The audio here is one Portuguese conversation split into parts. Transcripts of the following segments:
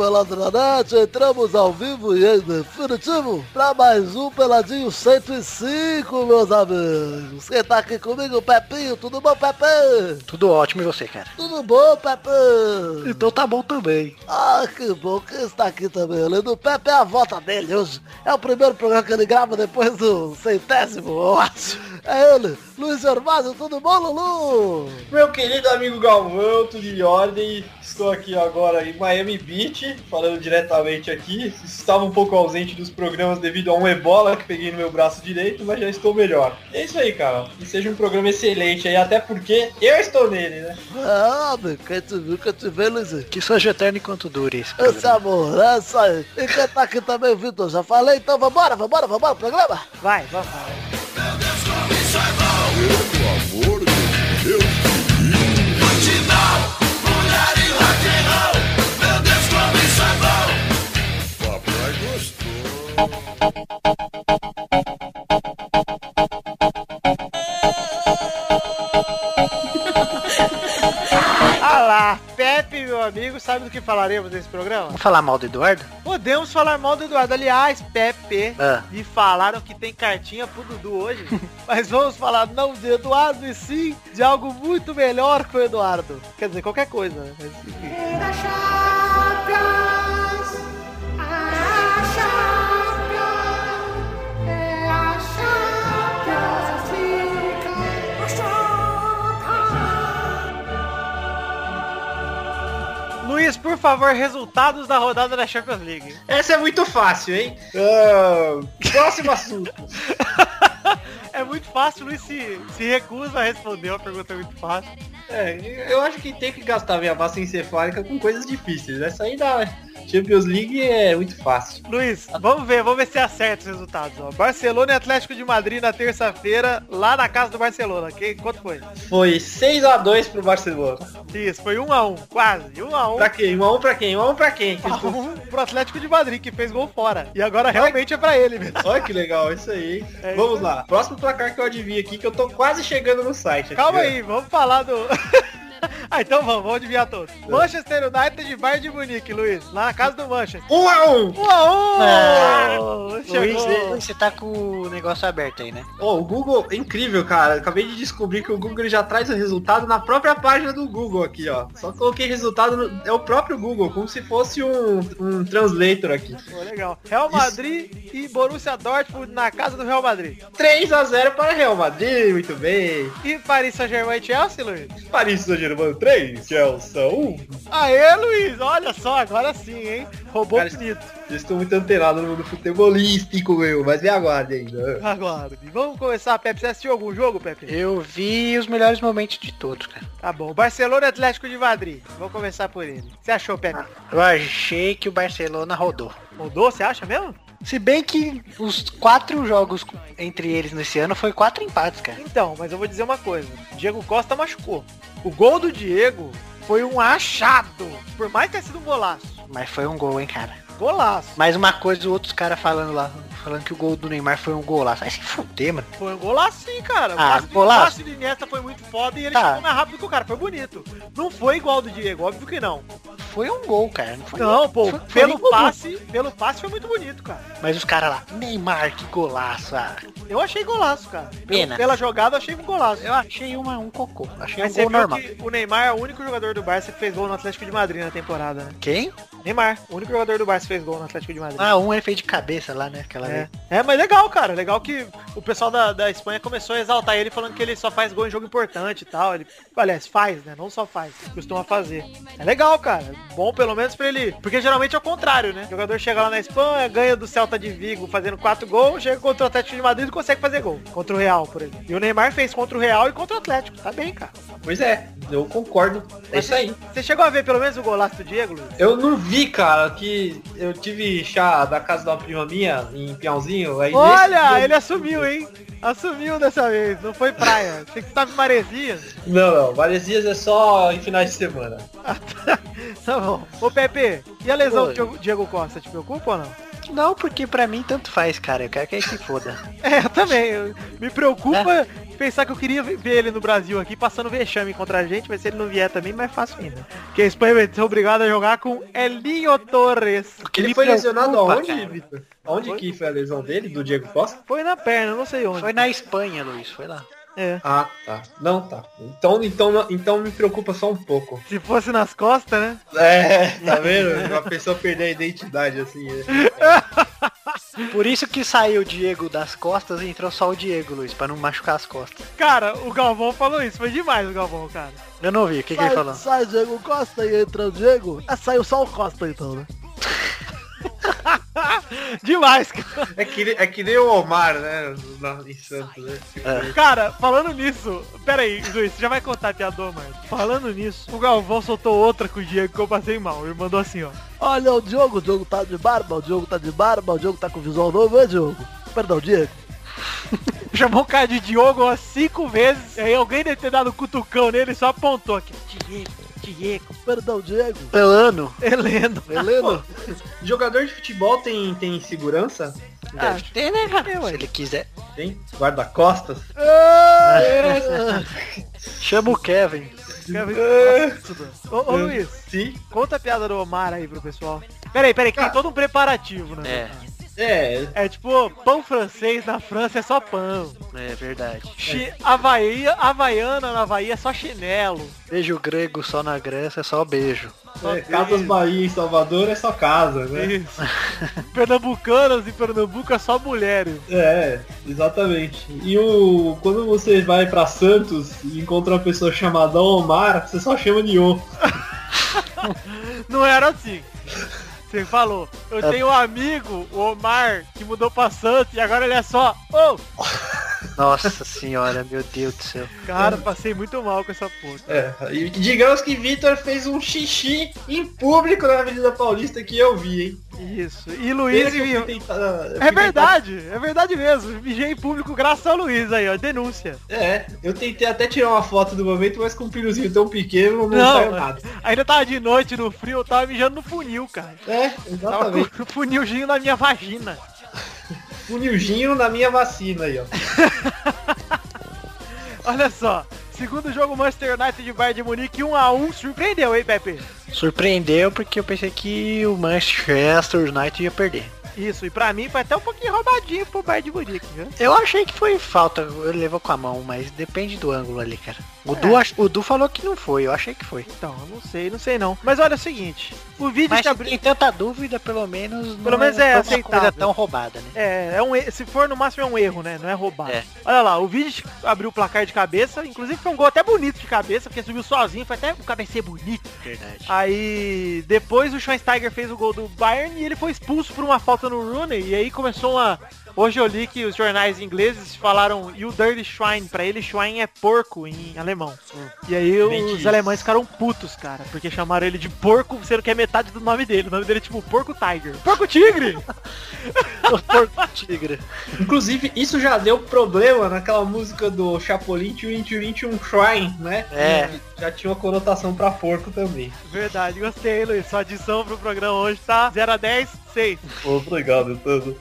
amigos do Peladranet, entramos ao vivo e em definitivo para mais um Peladinho 105, meus amigos. Quem tá aqui comigo, Pepinho, tudo bom, Pepe? Tudo ótimo e você, cara? Tudo bom, Pepe? Então tá bom também. Ah, que bom que está aqui também. Além do Pepe é a volta dele hoje. É o primeiro programa que ele grava depois do centésimo, eu acho. É ele, Luiz Gervásio, tudo bom, Lulu? Meu querido amigo Galvão, tudo em ordem. Estou aqui agora em Miami Beach, falando diretamente aqui. Estava um pouco ausente dos programas devido a um ebola que peguei no meu braço direito, mas já estou melhor. É isso aí, cara. Que seja um programa excelente aí, até porque eu estou nele, né? Ah, meu, viu, quem te vê, Luizinho. Que seja eterno enquanto dure esse Esse programa. amor, é isso aí. E quem tá aqui também, Vitor, já falei, então vambora, vambora, vambora pro programa? Vai, vamos. Amor de Deus. Papai gostou. Ah lá, Pepe, meu amigo, sabe do que falaremos nesse programa? Vamos falar mal do Eduardo? Podemos falar mal do Eduardo. Aliás, Pepe, Ah. me falaram que tem cartinha pro Dudu hoje. Mas vamos falar não de Eduardo e sim de algo muito melhor que o Eduardo. Quer dizer, qualquer coisa, né? Mas, enfim. Luiz, por favor, resultados da rodada da Champions League. Essa é muito fácil, hein? Ah, próximo assunto. É muito fácil, o Luiz se, se recusa a responder uma pergunta muito fácil. É, eu acho que tem que gastar minha massa encefálica com coisas difíceis. Essa aí da Champions League é muito fácil. Luiz, vamos ver, vamos ver se acerta os resultados. Ó. Barcelona e Atlético de Madrid na terça-feira, lá na casa do Barcelona. Que, quanto foi? Foi 6 a 2 pro Barcelona. Isso, foi 1 a 1 quase. 1 a 1 Pra quem? 1 a 1 pra quem? 1 a 1 pra quem? Que a eles- 1 pro Atlético de Madrid, que fez gol fora. E agora realmente é pra ele mesmo. Olha que legal, isso aí. É Vamos isso. lá. Próximo placar que eu adivinho aqui, que eu tô quase chegando no site. aqui, Calma ó. aí, vamos falar do... ah, então vamos, vamos adivinhar todos. Manchester United e Bayern de Munique, Luiz. Lá na casa do Manchester. 1 a 1 1 a 1 Luiz, Chegou. Luiz, você tá com o negócio aberto aí, né? Ó, o Google é incrível, cara. Acabei de descobrir que o Google já traz o resultado na própria página do Google aqui, ó. Só coloquei resultado, no... é o próprio Google, como se fosse um, um translator aqui. Pô, legal. Real Madrid e Borussia Dortmund na casa do Real Madrid. 3 a 0 para Real Madrid, muito bem. E Paris Saint-Germain e Chelsea, Luiz? Paris Saint-Germain 3, Chelsea 1. Aê, Luiz, olha só, agora sim, hein? Roubou Cara, bonito. Eu estou muito antenado no mundo futebolístico, meu, mas me aguarde ainda. Agora, vamos começar, Pepe. Você assistiu algum jogo, Pepe? Eu vi os melhores momentos de todos, cara. Tá bom. Barcelona e Atlético de Madrid. Vamos começar por ele. Você achou, Pepe? Eu achei que o Barcelona rodou. Mudou, você acha mesmo? Se bem que os quatro jogos entre eles nesse ano foi quatro empates, cara. Então, mas eu vou dizer uma coisa. Diego Costa machucou. O gol do Diego foi um achado. Por mais que tenha sido um golaço. Mas foi um gol, hein, cara. Golaço. Mais uma coisa, os outros caras falando lá, falando que o gol do Neymar foi um golaço. Vai se fuder, mano. Foi um golaço sim, cara. O Ah, golaço? o passe de Iniesta foi muito foda e ele Tá. chegou mais rápido que o cara. Foi bonito. Não foi igual do Diego, óbvio que não. Foi um gol, cara. Não, foi Não, pô, foi- foi pelo gol. passe, pelo passe foi muito bonito, cara. Mas os caras lá, Neymar, que golaço. Ah, Eu achei golaço, cara. Pena. Pela jogada eu achei um golaço. eu achei uma, um cocô. Achei Mas um gol viu normal. o Neymar é o único jogador do Barça que fez gol no Atlético de Madrid na temporada, né? Quem? Neymar, o único jogador do Barça que fez gol no Atlético de Madrid. Ah, um ele fez de cabeça lá, né? Aquela É. vez. é, mas legal, cara. Legal que o pessoal da, da Espanha começou a exaltar ele falando que ele só faz gol em jogo importante e tal. Ele, aliás, faz, né? Não só faz, costuma fazer. É legal, cara. Bom pelo menos pra ele. Porque geralmente é o contrário, né? O jogador chega lá na Espanha, ganha do Celta de Vigo fazendo quatro gols, chega contra o Atlético de Madrid e consegue fazer gol. Contra o Real, por exemplo. E o Neymar fez contra o Real e contra o Atlético. Tá bem, cara. Pois é, eu concordo. É isso aí. Você chegou a ver pelo menos o golaço do Diego, Luiz? Eu não vi, cara, que eu tive chá da casa da prima minha, em Piauzinho. Aí Olha, nesse- ele assumiu, hein? Assumiu dessa vez. Não foi praia. Tem que estar em Maresias. Não, não, Varesias é só em finais de semana. Tá bom. Ô Pepe, e a lesão Oi. do Diego, Costa, te preocupa ou não? Não, porque pra mim tanto faz, cara. Eu quero que ele se foda. É, eu também. Eu- me preocupa pensar que eu queria ver ele no Brasil aqui passando vexame contra a gente, mas se ele não vier também, mais fácil ainda. Porque a Espanha vai ser obrigada a jogar com Elinho Torres. Ele me foi lesionado aonde. Vitor? Aonde que foi a lesão dele, do Diego Costa? Foi na perna, não sei onde. Foi na Espanha, Luiz. Foi lá. É. Ah, tá. Não, tá. Então, então, então me preocupa só um pouco. Se fosse nas costas, né? É, tá vendo? Uma pessoa perder a identidade assim. né? Por isso que saiu o Diego das costas e entrou só o Diego, Luiz, pra não machucar as costas. Cara, o Galvão falou isso. Foi demais o Galvão, cara. Eu não vi, o que, que ele falou? sai Diego Costa e entra o Diego. Ah, saiu só o Costa então, né? Demais, cara. É que, é que nem o Omar, né? Na, em Santos, né? É. Cara, falando nisso, pera aí, Luiz, você já vai contar a piador, mano. Falando nisso, o Galvão soltou outra com o Diego que eu passei mal. Ele mandou assim, ó. Olha o Diogo, o Diogo tá de barba, o Diogo tá de barba, o Diogo tá com visual novo, é Diogo? Perdão, Diego. Chamou o cara de Diogo umas cinco vezes. E aí alguém deve ter dado um cutucão nele e só apontou aqui. Diego, Diego, Perdão, Diego. Pelano. Heleno. Helena. Jogador de futebol tem, tem segurança? Ah, Deve ter, né, cara? Se ele quiser. Tem? Guarda-costas? Chama o Kevin. Ô, ô Luiz, Sim. conta a piada do Omar aí pro pessoal. Pera aí, pera aí, que tem todo um preparativo, né? É, É, É tipo, pão francês na França é só pão. é verdade. Chi Havaí, Havaiana na Havaí é só chinelo. Beijo grego só na Grécia é só beijo. é Casas Bahia em Salvador é só casa, né? Isso. Pernambucanas em Pernambuco é só mulheres. É, exatamente. E o quando você vai pra Santos e encontra uma pessoa chamada Omar, você só chama de O. Não era assim. Você falou, eu tenho um amigo, o Omar, que mudou pra Santos e agora ele é só. Ô, Nossa senhora, meu Deus do céu. cara, passei muito mal com essa porra. É, e digamos que Vitor fez um xixi em público na Avenida Paulista que eu vi, hein? Isso. E Luiz viu. fui É verdade, é verdade mesmo. Mijei em público graças ao Luiz aí, ó. Denúncia. É, eu tentei até tirar uma foto do momento, mas com um filhozinho tão pequeno não, Não, saiu nada. ainda tava de noite no frio, eu tava mijando no funil, cara. É, Tava exatamente. com o funilzinho na minha vagina. Funilzinho na minha vacina aí, ó. Olha só. Segundo jogo, Manchester United de Bayern de Munique 1x1. Surpreendeu, hein, Pepe? Surpreendeu porque eu pensei que o Manchester United ia perder. Isso, e pra mim foi até um pouquinho roubadinho pro Bayern de Munique, viu? Eu achei que foi falta, ele levou com a mão, mas depende do ângulo ali, cara. O, Du, ach- o Du falou que não foi, eu achei que foi. Então, eu não sei, não sei não. Mas olha o seguinte, o vídeo Mas que se abri... tem tanta dúvida, pelo menos Pelo não menos é uma aceitável. coisa tão roubada, né? É, é um, se for no máximo é um erro, né? Não é roubado. É. Olha lá, o vídeo abriu o placar de cabeça, inclusive foi um gol até bonito de cabeça, porque subiu sozinho, foi até um cabeceio bonito. Verdade. Aí depois o Schweinsteiger fez o gol do Bayern e ele foi expulso por uma falta no Rooney. E aí começou uma. Hoje eu li que os jornais ingleses falaram You Dirty Schwein. Pra ele, Schwein é porco em alemão. E aí os alemães ficaram putos, cara. Porque chamaram ele de porco, sendo que é metade do nome dele. O nome dele é tipo Porco Tiger. Porco Tigre! Porco tigre. Inclusive, isso já deu problema naquela música do Chapolin Tchurin Tchurin Tchum Shrine, né? É. Já tinha uma conotação pra porco também. Verdade, gostei, Luiz. Sua adição pro programa hoje tá 0 a 10, 6. Obrigado, todo.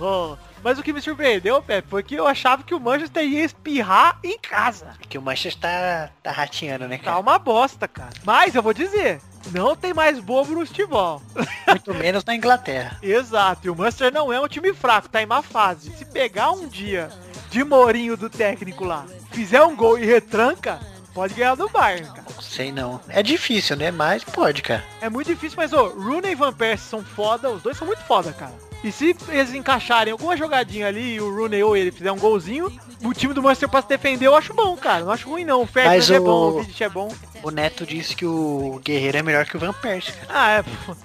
Ó, Mas o que me surpreendeu, Pepe, foi que eu achava que o Manchester ia espirrar em casa. Que o Manchester tá, tá rateando, né, Tá cara? uma bosta, cara. Mas eu vou dizer, não tem mais bobo no futebol. Muito menos na Inglaterra. Exato, e o Manchester não é um time fraco, tá em má fase. Se pegar um dia de Mourinho do técnico lá, fizer um gol e retranca, pode ganhar do Bayern, cara. Sei não. É difícil, né? Mas pode, cara. É muito difícil, mas ô, Rooney e Van Persie são foda, os dois são muito foda, cara. E se eles encaixarem alguma jogadinha ali e o Rooney ou ele fizer um golzinho, o time do Manchester pra se defender eu acho bom, cara. Não acho ruim não. O Ferdinand Mas é o- bom, o Vidic é bom. O Neto disse que o Guerreiro é melhor que o Van Persie, cara. Ah, é. pô.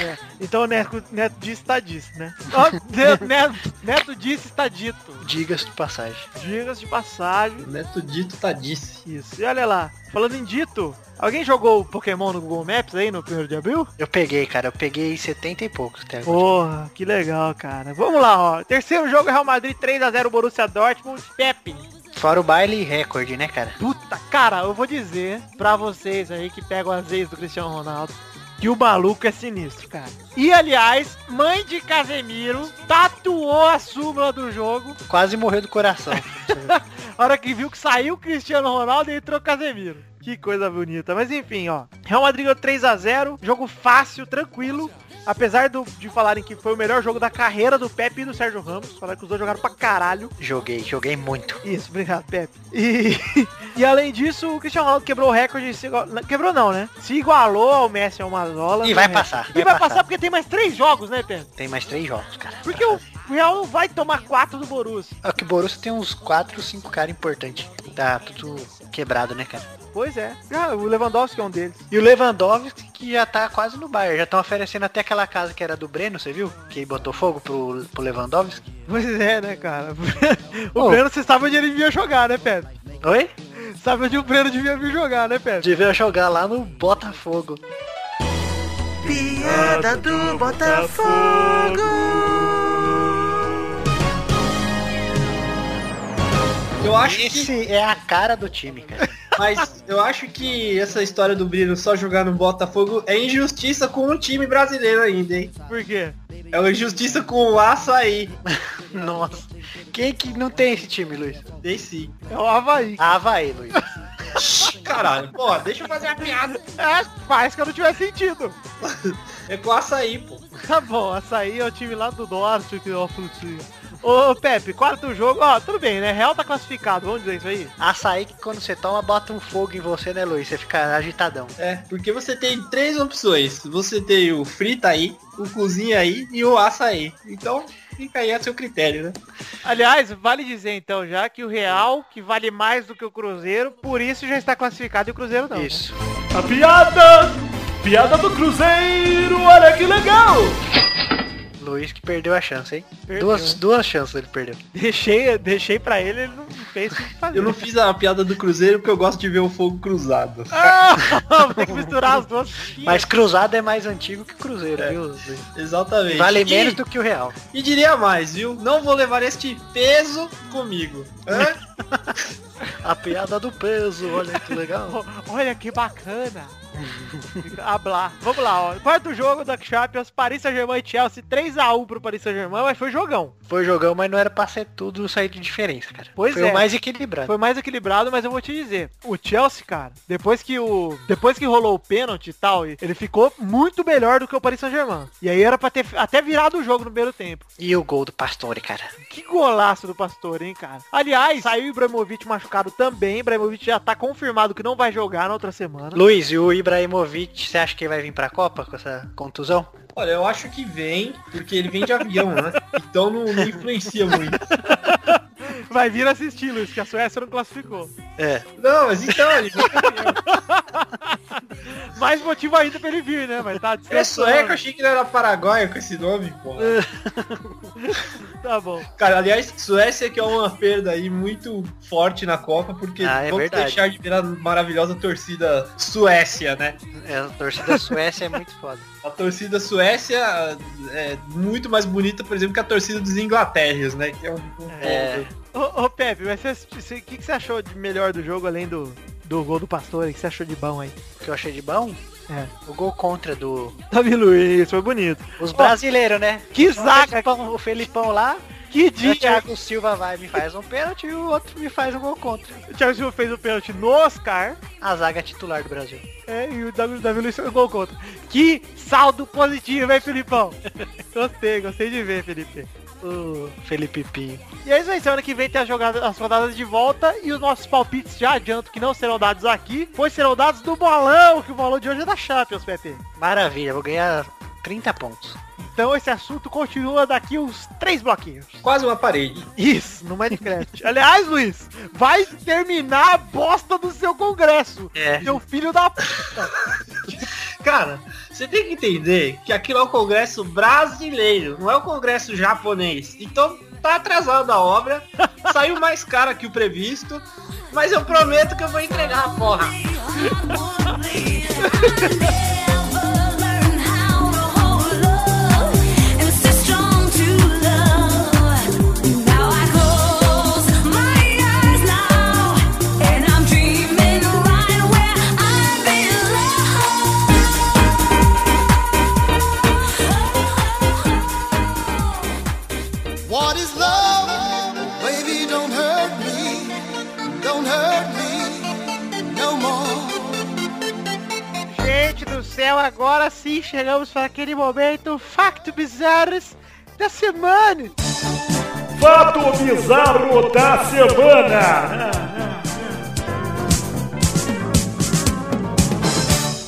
É. Então o Neto, Neto disse, tá disse, né? Ó, Neto, Neto, Neto disse, está dito. Diga-se de passagem. Digas de passagem. Neto Dito tá disse. Isso. E olha lá, falando em dito, alguém jogou o Pokémon no Google Maps aí no 1 de abril? Eu peguei, cara. Eu peguei 70 e poucos até agora. Porra, que legal, cara. Vamos lá, ó. Terceiro jogo, Real Madrid 3x0 Borussia Dortmund. Pepe. Fora o baile recorde, né, cara? Puta, cara, eu vou dizer pra vocês aí que pegam as vezes do Cristiano Ronaldo. que o maluco é sinistro, cara. E aliás, mãe de Casemiro tatuou a súmula do jogo. Quase morreu do coração. A hora que viu que saiu o Cristiano Ronaldo e entrou o Casemiro. Que coisa bonita. Mas enfim, ó. Real Madrid ganhou 3 a 0 Jogo fácil, tranquilo. Apesar do- de falarem que foi o melhor jogo da carreira do Pepe e do Sérgio Ramos. Falaram que os dois jogaram pra caralho. joguei, joguei muito. Isso, obrigado, Pepe. E, e além disso, o Cristiano Ronaldo quebrou o recorde. Se quebrou não, né? Se igualou ao Messi ao Mazola. E no vai recorde. passar, E vai vai passar passar. porque tem mais três jogos, né, Pepe? Tem mais três jogos, cara. Porque o Real não vai tomar quatro do Borussia. É que o Borussia tem uns 4, 5 caras importantes. Tá tudo quebrado, né, cara? Pois é. Ah, o Lewandowski é um deles. E o Lewandowski que já tá quase no Bayern. Já estão oferecendo até aquela casa que era do Breno, você viu? Que botou fogo pro, pro Lewandowski. Pois é, né, cara? O Ô. Breno, você sabe onde ele devia jogar, né, Pepe? Oi? Sabe onde o Breno devia vir jogar, né, Pepe? Devia jogar lá no Botafogo. Piada do Botafogo. Eu acho que. Esse é a cara do time, cara. Mas eu acho que essa história do Brino só jogar no Botafogo é injustiça com o time brasileiro ainda, hein? Por quê? É uma injustiça com o açaí. Nossa. Quem que não tem esse time, Luiz? Tem sim. É o Havaí. Ah, vai, Luiz. Caralho, pô, deixa eu fazer a piada. É, faz que eu não tiver sentido. É com o açaí, pô. Tá bom, açaí é o time lá do norte que deu uma frutinha. Ô, Pepe, quarto jogo, ó, tudo bem, né? Real tá classificado, vamos dizer isso aí? Açaí que quando você toma, bota um fogo em você, né, Luiz? Você fica agitadão. É, porque você tem três opções. Você tem o frita aí, o cozinha aí e o açaí. Então, fica aí a seu critério, né? Aliás, vale dizer então já que o Real, que vale mais do que o Cruzeiro, por isso já está classificado e o Cruzeiro não. né? Isso. A piada! Piada do Cruzeiro, olha que legal! Luiz que perdeu a chance, hein? Perdeu. Duas, duas chances ele perdeu. Deixei, deixei pra ele, ele não fez o que fazer. Eu não fiz a piada do Cruzeiro porque eu gosto de ver o fogo cruzado. Ah, tem que misturar as duas. Mas cruzado é mais antigo que Cruzeiro, É. viu? Luiz? Exatamente. Vale E- menos do que o Real. E diria mais, viu? Não vou levar este peso comigo. Hã? A piada do peso, olha que legal. Olha que bacana. Hablar. Vamos lá, ó. Quarto jogo da Champions, Paris Saint-Germain e Chelsea, 3x1 pro Paris Saint-Germain, mas foi jogão. Foi jogão, mas não era pra ser tudo sair de diferença, cara. Pois Foi é. o mais equilibrado. Foi mais equilibrado, mas eu vou te dizer. O Chelsea, cara, depois que o depois que rolou o pênalti e tal, ele ficou muito melhor do que o Paris Saint-Germain. E aí era pra ter até virado o jogo no primeiro tempo. E o gol do Pastore, cara. Que golaço do Pastor, hein, cara. Aliás, saiu o Ibrahimovic machucado também. Ibrahimovic já tá confirmado que não vai jogar na outra semana. Luiz, e o Ibrahimovic, você acha que vai vir pra Copa com essa contusão? Olha, eu acho que vem, porque ele vem de avião, né? Então não, não influencia muito. Vai vir assistir, Luiz, que a Suécia não classificou. É. Não, mas então, ele. Mais motivo ainda pra ele vir, né? Mas tá É sueco, achei que ele era paraguaio com esse nome, pô. Tá bom. Cara, aliás, Suécia que é uma perda aí muito forte na Copa, porque Ah, é vamos verdade. deixar de ver a maravilhosa torcida Suécia, né? É, a torcida da Suécia é muito foda. A torcida Suécia é muito mais bonita, por exemplo, que a torcida dos Inglaterras, né? Que é um, um É. Ô, ô Pepe, mas o que, que você achou de melhor do jogo, além do, do gol do Pastor? O que você achou de bom aí? O que eu achei de bom? É. O gol contra do... Davi Luiz, foi bonito. Os brasileiros, né? Que O zaga, Felipão, o Felipão lá, que e o dia. Thiago Silva vai me faz um pênalti e o outro me faz um gol contra. O Thiago Silva fez o pênalti no Oscar. A zaga titular do Brasil. É, e o Davi, Davi Luiz fez o gol contra. Que saldo positivo, hein, Filipão? gostei, gostei de ver, Felipe. O Felipe Pinho. E é isso aí, semana que vem tem as, jogadas, as rodadas de volta e os nossos palpites já adianto que não serão dados aqui, pois serão dados do bolão, que o bolão de hoje é da Champions, Pepe. Maravilha, vou ganhar 30 pontos. Então esse assunto continua daqui uns três bloquinhos. Quase uma parede. Isso, no Minecraft. Aliás, Luiz, vai terminar a bosta do seu congresso. É. Seu filho da puta. Cara, você tem que entender que aquilo é o Congresso brasileiro, não é o Congresso japonês. Então tá atrasado a obra, saiu mais cara que o previsto, mas eu prometo que eu vou entregar a porra. céu, agora sim chegamos para aquele momento facto bizarros da semana. Fato bizarro da semana.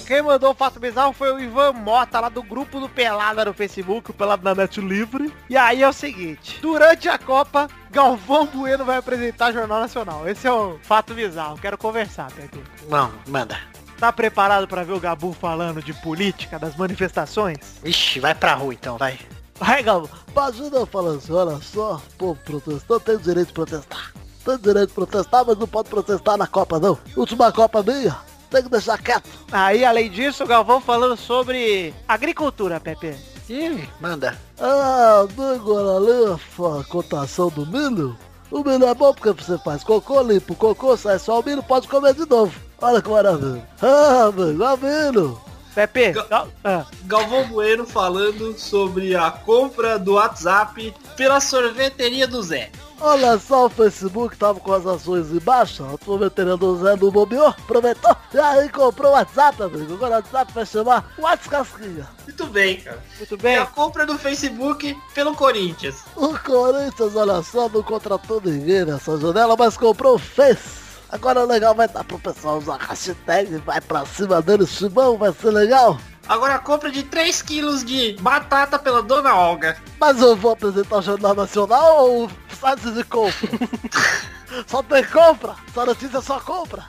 Quem mandou o fato bizarro foi o Ivan Mota, lá do grupo do Pelada no Facebook, o Pelado na Net Livre. E aí é o seguinte, durante a Copa, Galvão Bueno vai apresentar Jornal Nacional. Esse é o fato bizarro, quero conversar, Pepe. Não, manda. Tá preparado para ver o Gabu falando de política, das manifestações? Ixi, vai pra rua então, vai. Vai, Galvão. Imagina eu falando assim, olha só, povo protestou, tem o direito de protestar. Tem o direito de protestar, mas não pode protestar na Copa não. Última Copa minha, tem que deixar quieto. Aí, além disso, o Galvão falando sobre agricultura, Pepe. Ih, manda. Ah, agora ali a cotação do milho. O milho é bom porque você faz cocô, limpa o cocô, sai só o milho, pode comer de novo. Olha que maravilha. Ah, amigo, é milho. Pepe, Gal- ah, Galvão Bueno falando sobre a compra do WhatsApp pela sorveteria do Zé. Olha só, o Facebook tava com as ações em baixa, a sorveteria do Zé não bobeou, aproveitou, e aí comprou o WhatsApp, amigo. Agora o WhatsApp vai chamar WhatsApp Casquinha. Muito bem, cara. muito É bem. a compra do Facebook pelo Corinthians. O Corinthians, olha só, não contratou ninguém nessa janela, mas comprou o Face. Agora o legal vai dar pro pessoal usar a hashtag, vai pra cima dele, Chimão, vai ser legal. Agora a compra de 3 quilos de batata pela Dona Olga. Mas eu vou apresentar o Jornal Nacional ou site de compra? só tem compra, só notícia só compra.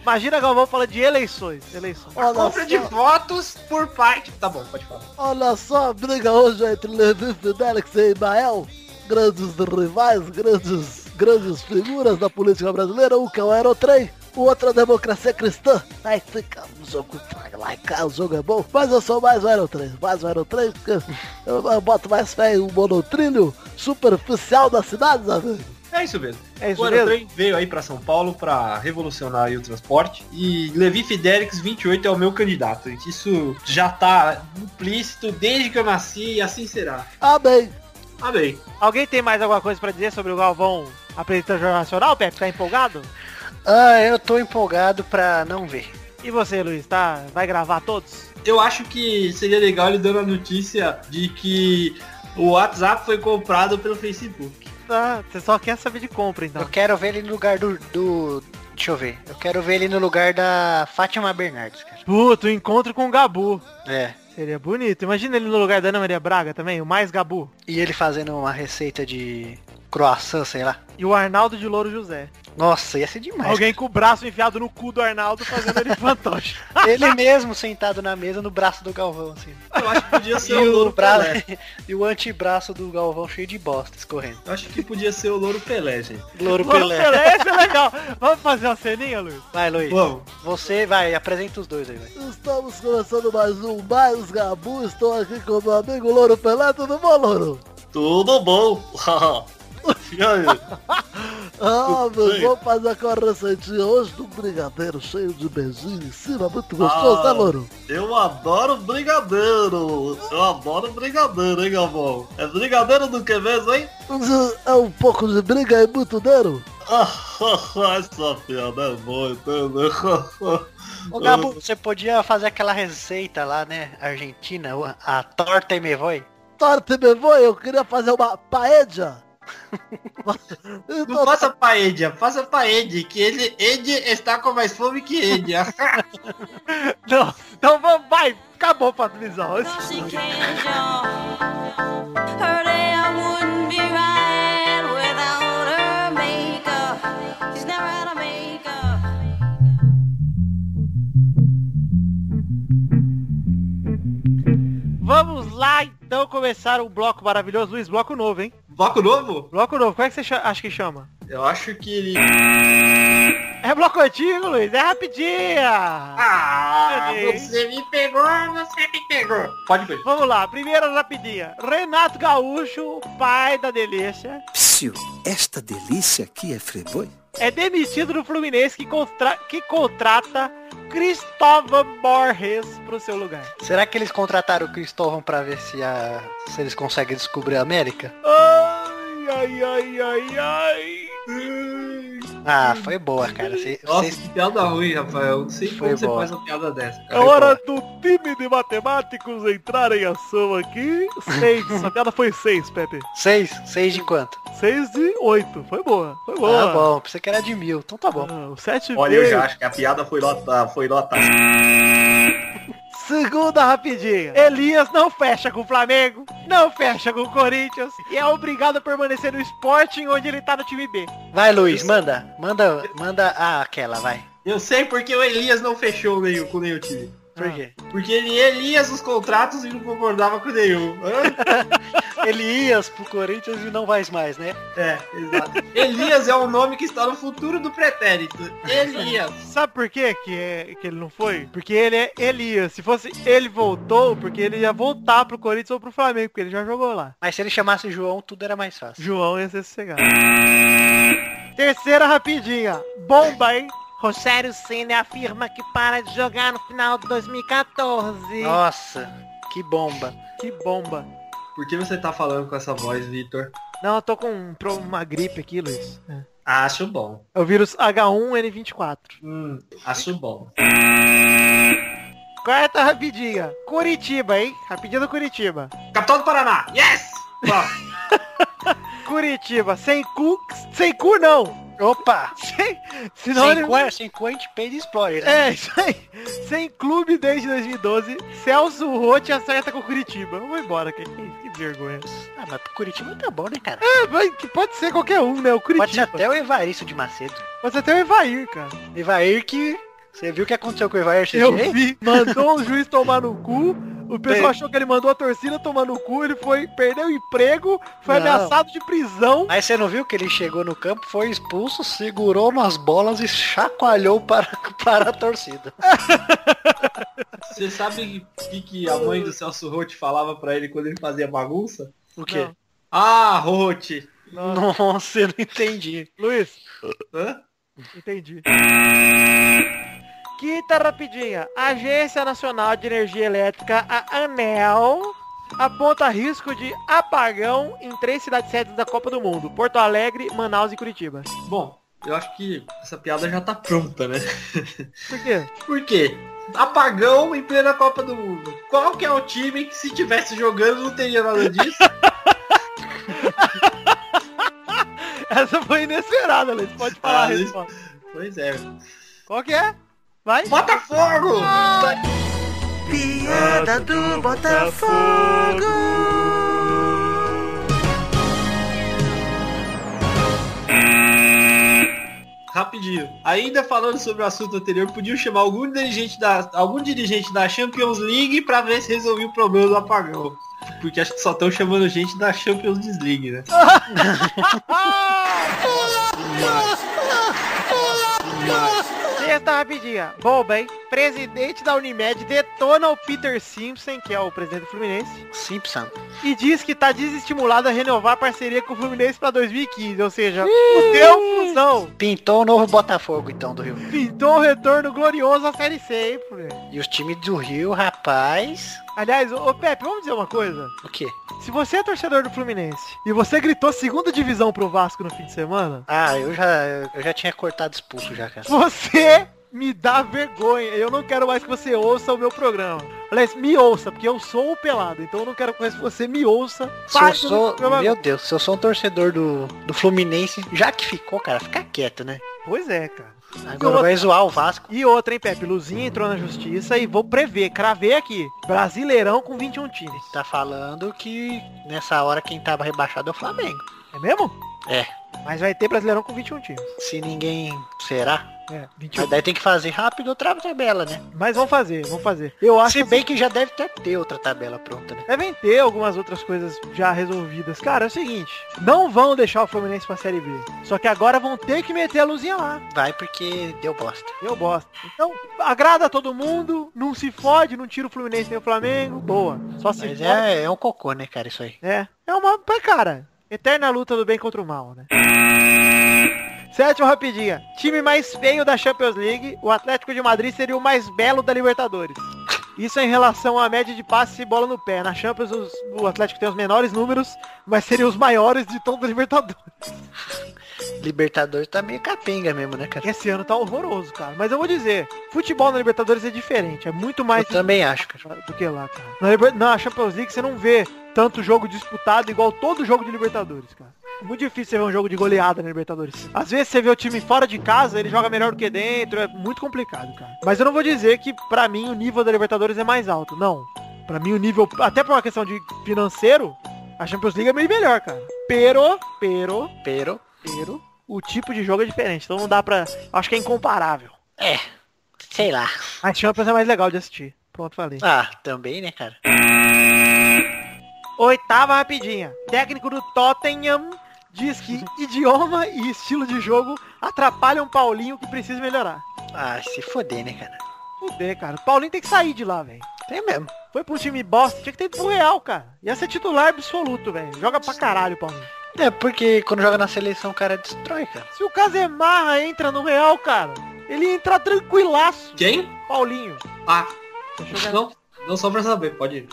Imagina Galvão falando de eleições. Eleições. A Olha compra só. de votos por parte... Tá bom, pode falar. Olha só, a briga hoje entre Levi Fidelix e Ibael. Grandes rivais, grandes, grandes figuras da política brasileira. Um que é o Aerotrem, o outro é a democracia cristã. Aí fica um jogo vai lá e cá, o jogo é bom. Mas eu sou mais o Aerotrem, mais o Aerotrem, porque eu, eu boto mais fé em um monotrilho superficial das cidades, amigo. É isso mesmo. É isso o mesmo? Aerotrem veio aí pra São Paulo pra revolucionar aí o transporte. E Levi Fidelix 28 é o meu candidato. Isso já tá implícito desde que eu nasci e assim será. Amém. Amém. Alguém tem mais alguma coisa pra dizer sobre o Galvão apresentando o Jornal Nacional, Pepe? Tá empolgado? Ah, eu tô empolgado pra não ver. E você, Luiz, tá? Vai gravar todos? Eu acho que seria legal ele dando a notícia de que o WhatsApp foi comprado pelo Facebook. Tá, você só quer saber de compra, então. Eu quero ver ele no lugar do, do... Deixa eu ver. Eu quero ver ele no lugar da Fátima Bernardes, cara. Puto, encontro com o Gabu. É. Seria bonito. Imagina ele no lugar da Ana Maria Braga também, o mais Gabu. E ele fazendo uma receita de croissant, sei lá. E o Arnaldo de Louro José. Nossa, ia ser demais. Alguém com o braço enfiado no cu do Arnaldo fazendo ele fantoche. Ele mesmo sentado na mesa no braço do Galvão, assim. Eu acho que podia ser o o, Louro braço, Pelé. e o antebraço do Galvão cheio de bosta escorrendo. Eu acho que podia ser o Louro Pelé, gente. Louro Louro Pelé. É legal. Vamos fazer uma ceninha, Luiz? Vai, Luiz. Vamos. Você vai, apresenta os dois aí, vai. Estamos começando mais um Mais Gabu. Estou aqui com meu amigo Louro Pelé. Tudo bom, Louro? Tudo bom. e aí? Ah, meu, vou fazer aquela receitinha hoje do brigadeiro cheio de beijinho em cima, muito gostoso, Ah. né, Louro? Eu adoro brigadeiro. Eu adoro brigadeiro, hein, Galvão? É brigadeiro do que mesmo, hein? É um pouco de briga e muito dano. Essa piada é boa, entendeu? Ô Gabu, você podia fazer aquela receita lá, né? Argentina, a torta e me voe. Torte me voe, eu queria fazer uma paella. Não faça paella, faça paella, que ele, ele está com mais fome que ele. Não, então vamos, vai. Acabou pra então, começar um bloco maravilhoso. Luiz, bloco novo, hein? Bloco novo? Bloco novo. Como é que você cha- acha que chama? Eu acho que ele... É bloco antigo, Luiz. É rapidinha. Ah, você me pegou, você me pegou. Pode ver. Vamos lá, primeira rapidinha. Renato Gaúcho, pai da delícia, Psiu, esta delícia aqui é freboi? É demitido do Fluminense que, contra- que contrata Cristóvão Borges pro seu lugar. Será que eles contrataram o Cristóvão pra ver se, a, se eles conseguem descobrir a América? Ai, ai, ai, ai, ai. Ah, foi boa, cara. Cê- Nossa, que piada ruim, Rafael. Eu não sei Foi como você boa. faz uma piada dessa. É hora do time de matemáticos entrar em ação aqui. Seis. A piada foi seis, Pepe. Seis? Seis de quanto? Seis de oito. Foi boa. Foi boa. Ah, bom. Pensei que era de mil. Então tá bom. Ah, sete e Olha, eu já acho que a piada foi lotada. Foi lotada. Segunda rapidinha. Elias não fecha com o Flamengo, não fecha com o Corinthians e é obrigado a permanecer no Sporting onde ele tá no time B. Vai, Luiz, manda. Manda, manda ah, aquela, vai. Eu sei porque o Elias não fechou meio com nenhum time. Por quê? Porque ele Elias os contratos e não concordava com nenhum. Ele ia pro Corinthians e não vai mais, né? É, exato. Elias é um nome que está no futuro do pretérito. Elias. Sabe por quê que, é- que ele não foi? Porque ele é Elias. Se fosse ele voltou, porque ele ia voltar pro Corinthians ou pro Flamengo, porque ele já jogou lá. Mas se ele chamasse João, tudo era mais fácil. João ia ser sossegado. Terceira rapidinha. Bomba, hein? Rogério Ceni afirma que para de jogar no final de 2014. Nossa, que bomba. Que bomba. Por que você tá falando com essa voz, Vitor? Não, eu tô com um uma gripe aqui, Luiz. É. Acho bom. É o vírus H1N24. Hum, acho bom. Quarta rapidinha. Curitiba, hein? Rapidinha do Curitiba. Capital do Paraná. Yes! Bom, Curitiba, sem cu. Sem cu não. Opa! Sem. Senão Sem sem cu a gente peida e explode, né? É, isso aí. Sem clube desde 2012. Celso Rotti acerta com o Curitiba. Vou embora, que, que, que vergonha. Ah, mas Curitiba tá bom, né, cara? É, mas que pode ser qualquer um, né? O Curitiba. Pode ser até o Evaristo de Macedo. Pode ser até o Evair, cara. Evair que... Você viu o que aconteceu com o Evair Eu vi. Mandou o juiz tomar no cu. O pessoal achou que ele mandou a torcida tomar no cu. Ele foi, perdeu o emprego, foi Não. ameaçado de prisão. Mas você não viu que ele chegou no campo, foi expulso, segurou nas bolas e chacoalhou para, para a torcida. você sabe o que, que a mãe do Celso Rotti falava pra ele quando ele fazia bagunça? O quê? Não. Ah, Rotti. Nossa, eu não entendi. Luiz, Hã? entendi. Quinta rapidinha. A Agência Nacional de Energia Elétrica, a ANEL, aponta risco de apagão em três cidades sedes da Copa do Mundo. Porto Alegre, Manaus e Curitiba. Bom, eu acho que essa piada já tá pronta, né? Por quê? Por quê? Apagão em plena Copa do Mundo. Qual que é o time que se tivesse jogando não teria nada disso? Essa foi inesperada, Luiz. Pode falar Ah, a resposta. pois é. Qual que é? Vai. Botafogo! Piada do Botafogo. Rapidinho. Ainda falando sobre o assunto anterior, podiam chamar algum dirigente da, algum dirigente da Champions League pra ver se resolvia o problema do apagão. Porque acho que só estão chamando gente da Champions League, né? Sexta rapidinha. Bomba, hein? Presidente da Unimed detona o Peter Simpson, que é o presidente do Fluminense, Simpson. e diz que tá desestimulado a renovar a parceria com o Fluminense pra 2015. Ou seja, fudeu fusão. Pintou o novo Botafogo, então, do Rio. Pintou o retorno glorioso à Série C, hein, Fluminense? E os times do Rio, rapaz... Aliás, ô, ô Pepe, vamos dizer uma coisa. O quê? Se você é torcedor do Fluminense e você gritou segunda divisão pro Vasco no fim de semana, Ah, eu já, eu já tinha cortado expulso já, cara. Você me dá vergonha. Eu não quero mais que você ouça o meu programa. Aliás, me ouça, porque eu sou o pelado. Então eu não quero mais que você me ouça. Se eu sou, meu Deus, se eu sou um torcedor do, do Fluminense, já que ficou, cara, fica quieto, né? Pois é, cara. Agora vai zoar o Vasco. E outra, hein, Pepe? Luzinha entrou na justiça e vou prever, cravei aqui. Brasileirão com 21 times. Tá falando que nessa hora quem tava rebaixado é o Flamengo. É mesmo? É. Mas vai ter Brasileirão com 21 times. Se ninguém. Será? É, 21. Mas daí tem que fazer rápido outra tabela, né? Mas vamos fazer, vamos fazer. Eu acho Se que bem que já deve até ter outra tabela pronta, né? devem ter algumas outras coisas já resolvidas. Cara, é o seguinte, não vão deixar o Fluminense pra Série B. Só que agora vão ter que meter a luzinha lá. Vai porque deu bosta. Eu gosto. Então, agrada todo mundo, não se fode, não tira o Fluminense nem o Flamengo, boa. Só se Mas é, é um cocô, né, cara, isso aí. É. É uma. pá, Cara, eterna luta do bem contra o mal, né? Sétimo rapidinha. Time mais feio da Champions League, o Atlético de Madrid seria o mais belo da Libertadores. Isso é em relação à média de passes e bola no pé. Na Champions os- o Atlético tem os menores números, mas seriam os maiores de toda a Libertadores. Libertadores tá meio capenga mesmo, né, cara? Esse ano tá horroroso, cara. Mas eu vou dizer, futebol na Libertadores é diferente. É muito mais Eu também acho, cara. do que lá, cara. Na, Liber- na Champions League você não vê tanto jogo disputado igual todo jogo de Libertadores, cara. É muito difícil você ver um jogo de goleada na Libertadores. Às vezes você vê o time fora de casa, ele joga melhor do que dentro, é muito complicado, cara. Mas eu não vou dizer que pra mim o nível da Libertadores é mais alto, não. Pra mim o nível, até por uma questão de financeiro, a Champions League é meio melhor, cara. Pero, pero, Pero, pero, o tipo de jogo é diferente, então não dá pra... Acho que é incomparável. é, sei lá. A Champions é mais legal de assistir. Pronto, falei. Ah, também, né, cara? Oitava rapidinha. Técnico do Tottenham diz que idioma e estilo de jogo atrapalham Paulinho que precisa melhorar. Ah, se foder, né, cara? Fuder, cara. O Paulinho tem que sair de lá, velho. Tem mesmo. Foi pra um time bosta, tinha que ter ido pro Real, cara. Ia ser titular absoluto, velho. Joga pra caralho, Paulinho. É, porque quando joga na seleção o cara destrói, cara. Se o Casemarra entra no Real, cara, ele ia entrar tranquilaço. Quem? Paulinho. Ah, ver. não, não só pra saber, pode ir.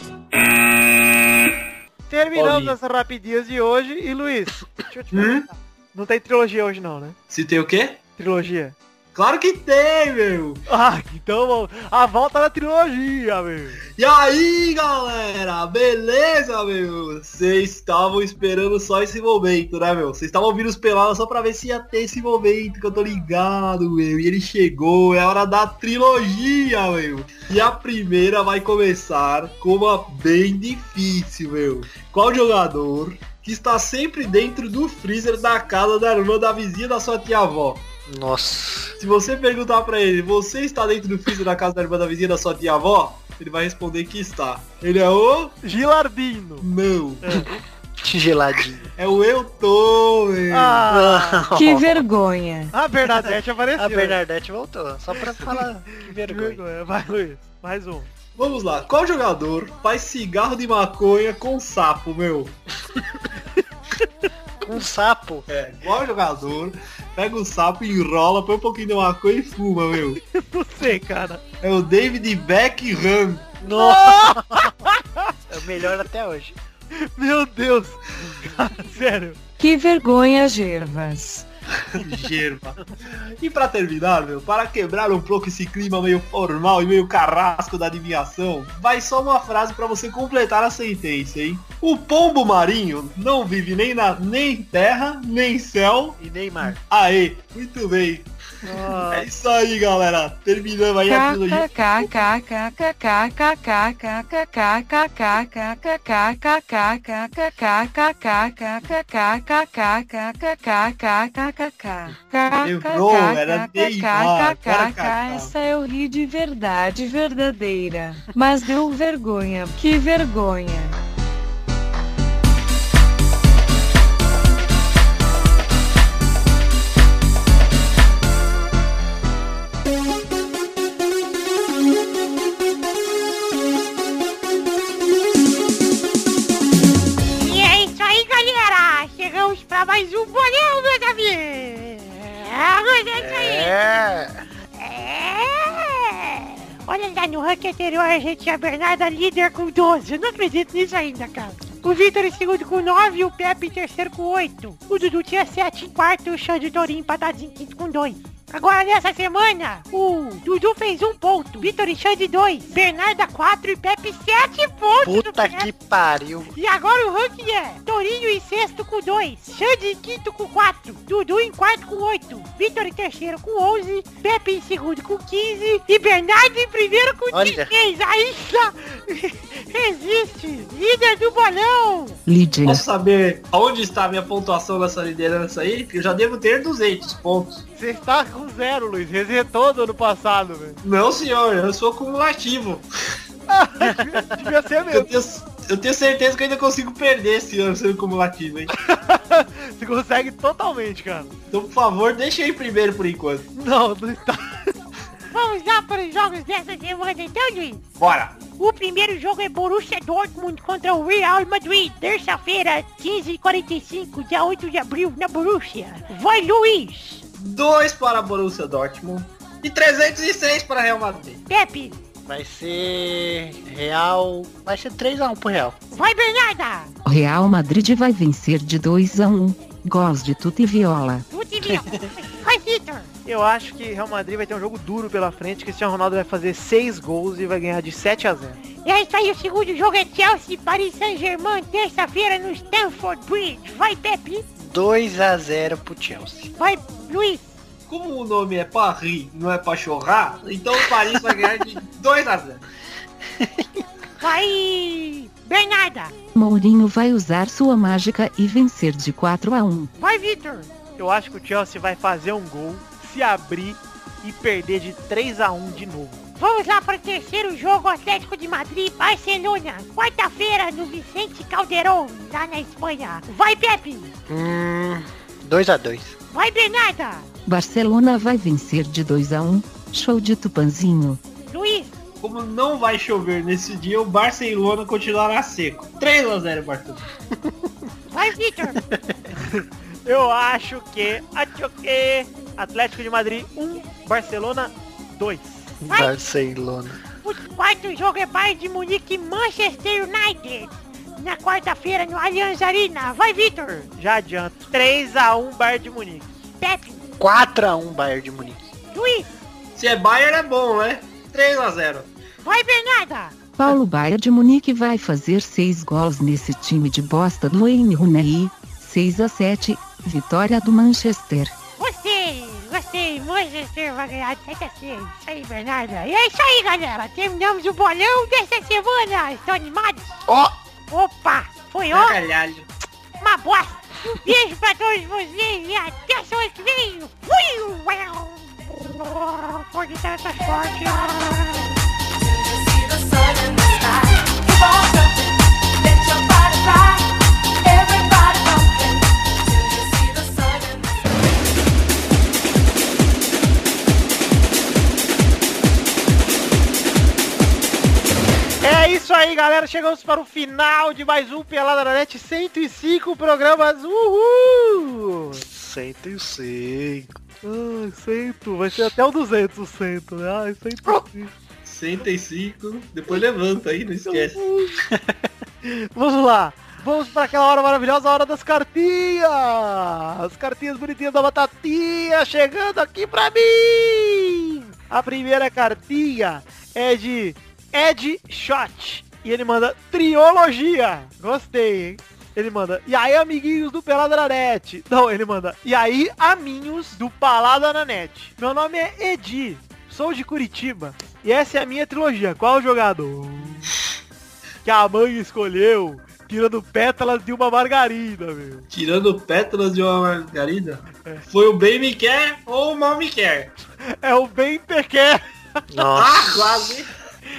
Terminamos Paulinho. as rapidinhas de hoje. E Luiz, deixa eu te Hum? perguntar. Não tem trilogia hoje não, né? Se tem o quê? Trilogia. Claro que tem, meu! Ah, então a volta da trilogia, meu. E aí, galera? Beleza, meu? Vocês estavam esperando só esse momento, né, meu? Vocês estavam ouvindo os pelados só pra ver se ia ter esse momento que eu tô ligado, meu. E ele chegou, é hora da trilogia, meu. E a primeira vai começar com uma bem difícil, meu. Qual jogador que está sempre dentro do freezer da casa da irmã da vizinha da sua tia-avó? Nossa. Se você perguntar pra ele, você está dentro do freezer da casa da irmã da vizinha da sua tia-avó? Ele vai responder que está. Ele é o... Gilardino. Não. Geladinho. É o eu tô, meu. Ah, Que vergonha. a Bernadette apareceu. A Bernadette voltou. Só pra falar que Que vergonha. vergonha. Vai, Luiz. Mais um. Vamos lá. Qual jogador faz cigarro de maconha com sapo, meu? Um sapo. É, qual jogador pega o sapo, enrola, põe um pouquinho de maconha e fuma, meu? Não sei, cara. É o David Beckham. Nossa. é o melhor até hoje. Meu Deus. Cara, sério. Que vergonha, Gervas. Gerva. E pra terminar, meu, para quebrar um pouco esse clima meio formal e meio carrasco da adivinhação, vai só uma frase pra você completar a sentença, hein? O pombo marinho não vive nem na nem terra, nem céu. E Neymar. Aê, muito bem. É isso aí, galera. Terminamos aí a trilogia. Lembrou, era Neymar, Kaká. Essa eu ri de verdade, verdadeira. Mas deu vergonha. Que vergonha. É. É. Olha lá no ranking anterior a gente tinha a líder com 12. Eu não acredito nisso ainda, cara. O Vitor em segundo com 9 e o Pepe em terceiro com 8. O Dudu tinha 7 em quarto e o Xande e Torinho empatados em quinto com 2. Agora nessa semana, o Dudu fez um ponto, Vitor e Xande 2, Bernarda 4 e Pepe 7 pontos. Puta Pepe. que pariu. E agora o ranking é Torinho em sexto com 2, Xande em quinto com 4, Dudu em quarto com 8, Vitor em terceiro com 11, Pepe em segundo com 15 e Bernardo em primeiro com Olha. 16. Ainda existe líder do bolão. Lídia. Posso saber aonde está a minha pontuação nessa liderança aí? Que eu já devo ter 200 pontos. Você está com zero, Luiz. Resetou do ano passado, velho. Não, senhor, eu sou acumulativo. Devia ser Eu mesmo. tenho, eu tenho certeza que eu ainda consigo perder esse ano sendo cumulativo, hein? Você consegue totalmente, cara. Então, por favor, deixa eu ir primeiro por enquanto. Não, não está. Vamos lá para os jogos dessa semana então, Luiz. Bora! O primeiro jogo é Borussia Dortmund contra o Real Madrid, terça-feira, 15h45, dia 8 de abril, na Borussia. Vai, Luiz! 2 para Borussia Dortmund e 306 para Real Madrid. Pepe! Vai ser Real. Vai ser 3x1 pro Real. Vai, Bernarda! Real Madrid vai vencer de 2 a 1. Gols de tuta e viola. Tudo e viola. Vai, Vitor. Eu acho que Real Madrid vai ter um jogo duro pela frente. Cristiano Ronaldo vai fazer 6 gols e vai ganhar de 7 a 0. E é isso aí, o segundo jogo é Chelsea e Paris Saint-Germain, terça-feira no Stamford Bridge. Vai, Pepe. 2x0 pro Chelsea. Vai, Luiz. Como o nome é Paris, não é pra chorar, então o Paris vai ganhar de 2 a 0. Vai, Bernarda. Mourinho vai usar sua mágica e vencer de 4 a 1. Vai, Vitor. Eu acho que o Chelsea vai fazer um gol, se abrir e perder de 3 a 1 de novo. Vamos lá para o terceiro jogo Atlético de Madrid, Barcelona. Quarta-feira no Vicente Calderón, lá na Espanha. Vai, Pepe. Hum, 2x2. Vai, Bernarda. Barcelona vai vencer de 2 a 1. Show de Tupanzinho. Luiz. Como não vai chover nesse dia, o Barcelona continuará seco. 3 a 0 Barcelona. Vai, Vitor. Eu acho que, acho que Atlético de Madrid 1, Barcelona 2. Barcelona. O quarto jogo é Bayern de Munique e Manchester United. Na quarta-feira no Allianz Arena. Vai, Vitor. Já adianto. 3 a 1 Bayern de Munique. Pepe. 4x1 Bayern de Munique. Luiz. Se é Bayern é bom, né? 3 a 0 Vai, Bernarda. Paulo Baia de Munique vai fazer 6 gols nesse time de bosta do Wayne Rooney. 6 a 7, vitória do Manchester. Gostei, gostei. Manchester vai ganhar de 7 a 6. Isso aí, Bernarda. E é isso aí, galera. Terminamos o bolão dessa semana. Estão animados? Ó, Opa, foi ó, Caralho. uma bosta. Um beijo pra todos vocês e até semana que vem. Fui! Pode estar essa Chegamos para o final de mais um Pelada na Net 105 programas. Uhul! 105. Ai, cento. Vai ser até o 200 o cento, né? Ai, 105. 105. Depois levanta aí, não esquece. Vamos lá. Vamos para aquela hora maravilhosa, a hora das cartinhas. As cartinhas bonitinhas da batatinha chegando aqui pra mim. A primeira cartinha é de Ed Shot. E ele manda triologia. Gostei, hein? Ele manda, e aí amiguinhos do Pelada na Net. Não, ele manda, e aí aminhos do Palada na Net. Meu nome é Edi, sou de Curitiba. E essa é a minha trilogia. Qual o jogador que a mãe escolheu tirando pétalas de uma margarida, meu? Tirando pétalas de uma margarida. Foi o bem me quer ou o mal me quer? É o bem pequeno. Nossa. Ah, quase.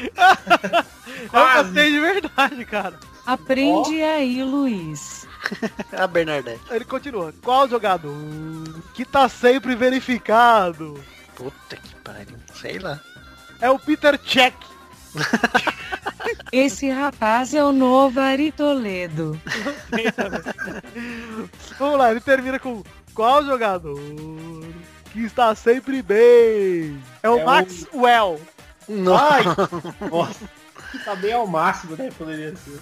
Eu Quase. gostei de verdade, cara. Aprende aí, Luiz. A Bernadette. Ele continua. Qual jogador que tá sempre verificado? Puta que pariu. Sei lá. É o Peter Check. Esse rapaz é o novo Ari Toledo. Vamos lá, ele termina com qual jogador que está sempre bem? É o É o- Maxwell. Ai, nossa. Tá bem ao máximo, né? Poderia ser.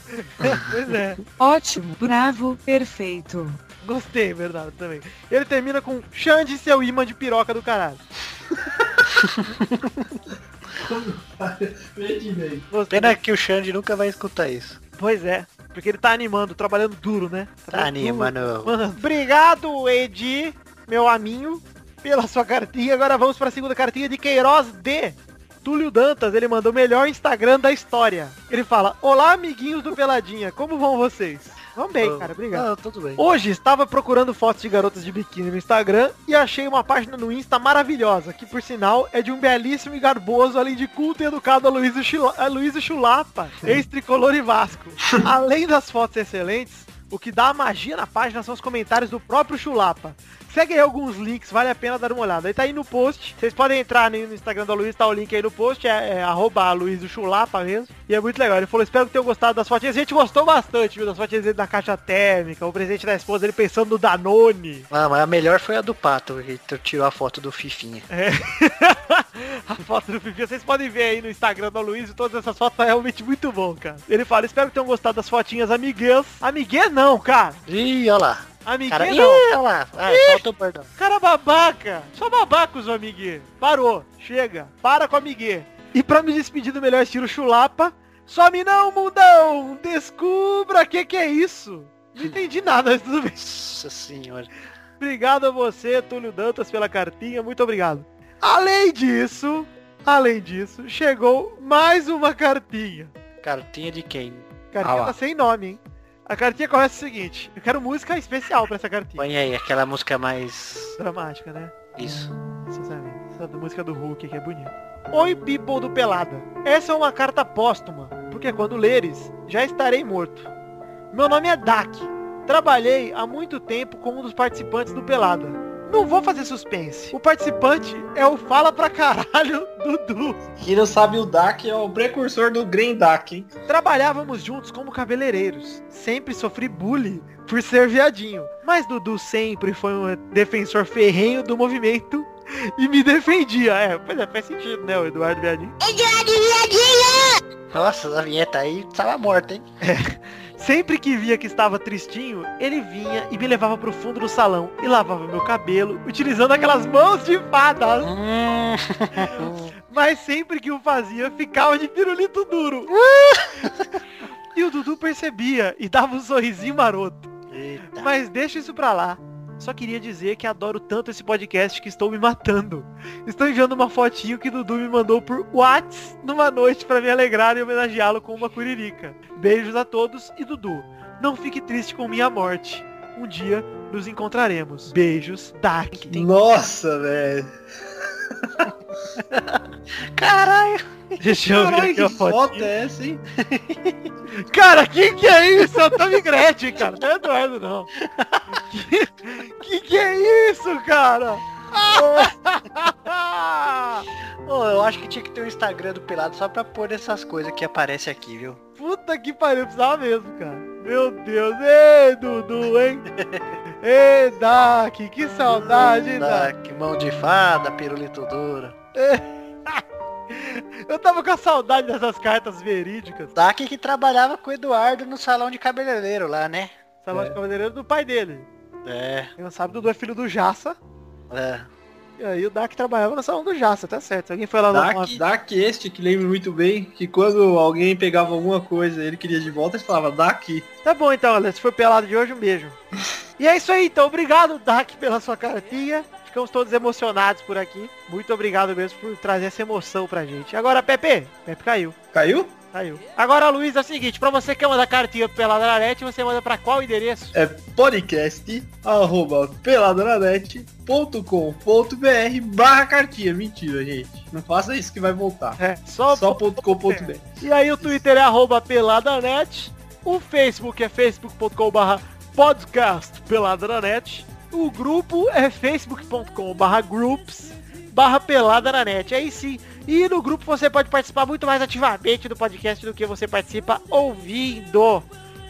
Pois é. Ótimo, bravo, perfeito. Gostei, verdade, também. Ele termina com Xande seu imã de piroca do caralho. Pena que o Xande nunca vai escutar isso. Pois é. Porque ele tá animando, trabalhando duro, né? Tá Trabalhando animando. duro. Mano, obrigado, Edi, meu aminho, pela sua cartinha. Agora vamos para a segunda cartinha de Queiroz D. Túlio Dantas, ele mandou o melhor Instagram da história. Ele fala, olá amiguinhos do Peladinha, como vão vocês? Vão bem, cara, obrigado. Ah, tudo bem. Hoje estava procurando fotos de garotas de biquíni no Instagram e achei uma página no Insta maravilhosa, que por sinal é de um belíssimo e garboso, além de culto e educado Chula- Aloysio Chulapa, ex-tricolor e Vasco. Além das fotos excelentes, o que dá a magia na página são os comentários do próprio Chulapa. Segue aí alguns links, vale a pena dar uma olhada. Aí tá aí no post. Vocês podem entrar no Instagram da Luiz, tá o link aí no post, é, é arroba Luiz do Chulapa mesmo. E é muito legal. Ele falou, espero que tenham gostado das fotinhas. A gente gostou bastante, viu? Das fotinhas dele na caixa térmica, o presente da esposa, ele pensando no Danone. Ah, mas a melhor foi a do Pato, que tirou a foto do Fifinha. É. a foto do Fifi, vocês podem ver aí no Instagram da Luiz todas essas fotos tá realmente muito bom, cara. Ele fala, espero que tenham gostado das fotinhas amiguês. Amiguês não, cara. Ih, olha lá. Amiguinho Cara, ih, não. olha lá. Ah, solta o bordão. Cara babaca. Só babaca os amiguinhos. Parou. Chega. Para com o amiguinho. E pra me despedir do melhor estilo chulapa, some não, mundão. Descubra que que é isso. Não entendi nada, mas tudo bem. Nossa senhora. Obrigado a você, Túlio Dantas, pela cartinha. Muito obrigado. Além disso, além disso, chegou mais uma cartinha. Cartinha de quem? Cartinha Ah tá sem nome, hein? A cartinha começa o seguinte. Eu quero música especial pra essa cartinha. Põe aí, aquela música mais... Dramática, né? Isso. Sinceramente. Essa música do Hulk aqui é bonita. Oi, people do Pelada. Essa é uma carta póstuma, porque quando leres, já estarei morto. Meu nome é Dak. Trabalhei há muito tempo com um dos participantes do Pelada. Não vou fazer suspense. O participante é o Fala Pra Caralho Dudu. Quem não sabe o Dak é o precursor do Green Dak, hein? Trabalhávamos juntos como cabeleireiros. Sempre sofri bullying por ser viadinho. Mas Dudu sempre foi um defensor ferrenho do movimento e me defendia. É, pois é, faz sentido, né, o Eduardo Viadinho. Nossa, a vinheta aí tava morta, hein? Sempre que via que estava tristinho, ele vinha e me levava pro fundo do salão e lavava meu cabelo, utilizando aquelas mãos de fadas. Mas sempre que o fazia, ficava de pirulito duro. e o Dudu percebia e dava um sorrisinho maroto. Eita. Mas deixa isso pra lá. Só queria dizer que adoro tanto esse podcast que estou me matando. Estou enviando uma fotinho que Dudu me mandou por Whats numa noite pra me alegrar e homenageá-lo com uma curirica. Beijos a todos e Dudu, não fique triste com minha morte. Um dia nos encontraremos. Beijos, Dak. Nossa, velho. Caralho. Deixa eu ver Caralho, aqui que a foto é essa, hein? Cara, quem que é isso? É o Tommy Gretchen, cara. Não é Eduardo, não. Que, que que é isso, cara? Ô, eu acho que tinha que ter um Instagram do Pelado só pra pôr essas coisas que aparece aqui, viu? Puta que pariu, precisava mesmo, cara. Meu Deus, ei, Dudu, hein? Ei, Dak, que saudade, Dak? Que mão de fada, pirulito duro. Eu tava com a saudade dessas cartas verídicas. Dak que trabalhava com o Eduardo no salão de cabeleireiro lá, né? Salão de cabeleireiro do pai dele. É, Quem não sabe, Dudu é filho do Jaça. é. E aí o Dak trabalhava no salão do Jaça, tá certo. Alguém foi lá no... Dak, Dak este, que lembro muito bem, que quando alguém pegava alguma coisa e ele queria de volta, ele falava, Dak. Tá bom então, Alex. Se foi pelado de hoje, um beijo. e é isso aí, então. Obrigado, Dak, pela sua cartinha. Ficamos todos emocionados por aqui. Muito obrigado mesmo por trazer essa emoção pra gente. Agora, Pepe. Pepe caiu. Caiu? Caiu. Agora, Luiz, é o seguinte. Pra você que quer mandar cartinha pela Dararete, você manda pra qual endereço? É podcast, arroba peladranet.com.br barra cartinha. Mentira, gente. Não faça isso que vai voltar. É, só... Só ponto com ponto br. E aí o Twitter é arroba peladanet. O Facebook é facebook.com barra podcast peladanet. O grupo é facebook.com barra groups barra pelada na net. Aí sim. E no grupo você pode participar muito mais ativamente do podcast do que você participa ouvindo.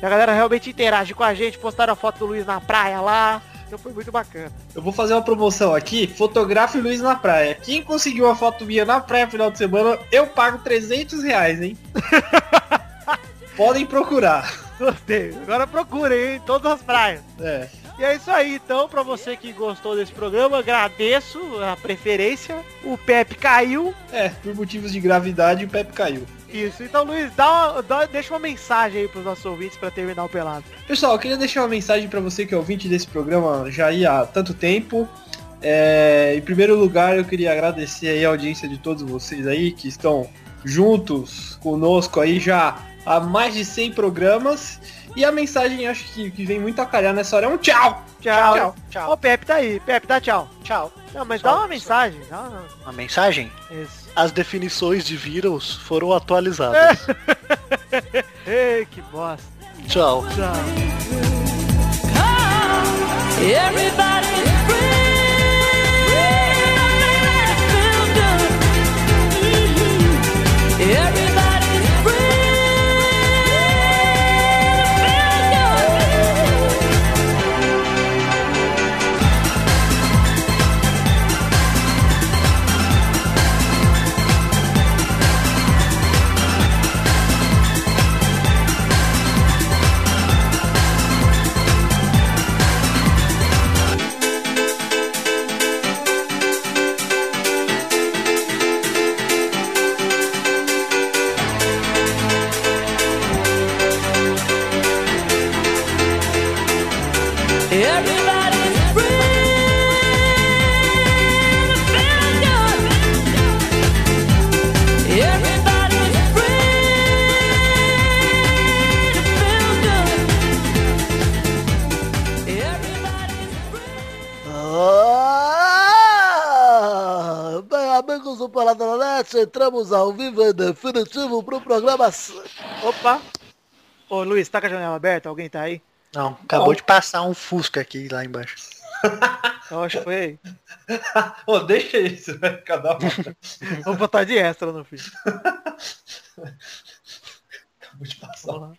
E a galera realmente interage com a gente, postaram a foto do Luiz na praia lá. Então foi muito bacana. Eu vou fazer uma promoção aqui. Fotografe Luiz na praia. Quem conseguiu uma foto minha na praia final de semana, eu pago 300 reais, hein? Podem procurar. Gostei. Agora procurem, hein? Todas as praias. É. E é isso aí, então, pra você que gostou desse programa, agradeço a preferência. O Pepe caiu. É, por motivos de gravidade o Pepe caiu. Isso, então Luiz, dá uma- dá- deixa uma mensagem aí pros nossos ouvintes pra terminar o pelado. Pessoal, eu queria deixar uma mensagem pra você que é ouvinte desse programa já aí há tanto tempo. É, em primeiro lugar, eu queria agradecer aí a audiência de todos vocês aí que estão juntos conosco aí já há mais de 100 programas. E a mensagem, acho que, que vem muito a calhar nessa hora é um tchau! Tchau. Tchau. Ó, o Pepe tá aí. Pepe, dá tchau. Tchau. Não, mas Tchau, dá uma mensagem. Dá uma... Uma mensagem? Isso. As definições de vírus foram atualizadas. Ei, que bosta. Tchau. Tchau. Everybody's free. Entramos ao vivo e definitivo pro programa... Opa! Ô Luiz, tá com a janela aberta? Alguém tá aí? Não, acabou de passar um Fusca aqui lá embaixo. Eu acho que foi aí. Ô, deixa isso, né? Cada um. Vou botar de extra no fim. Acabou de passar.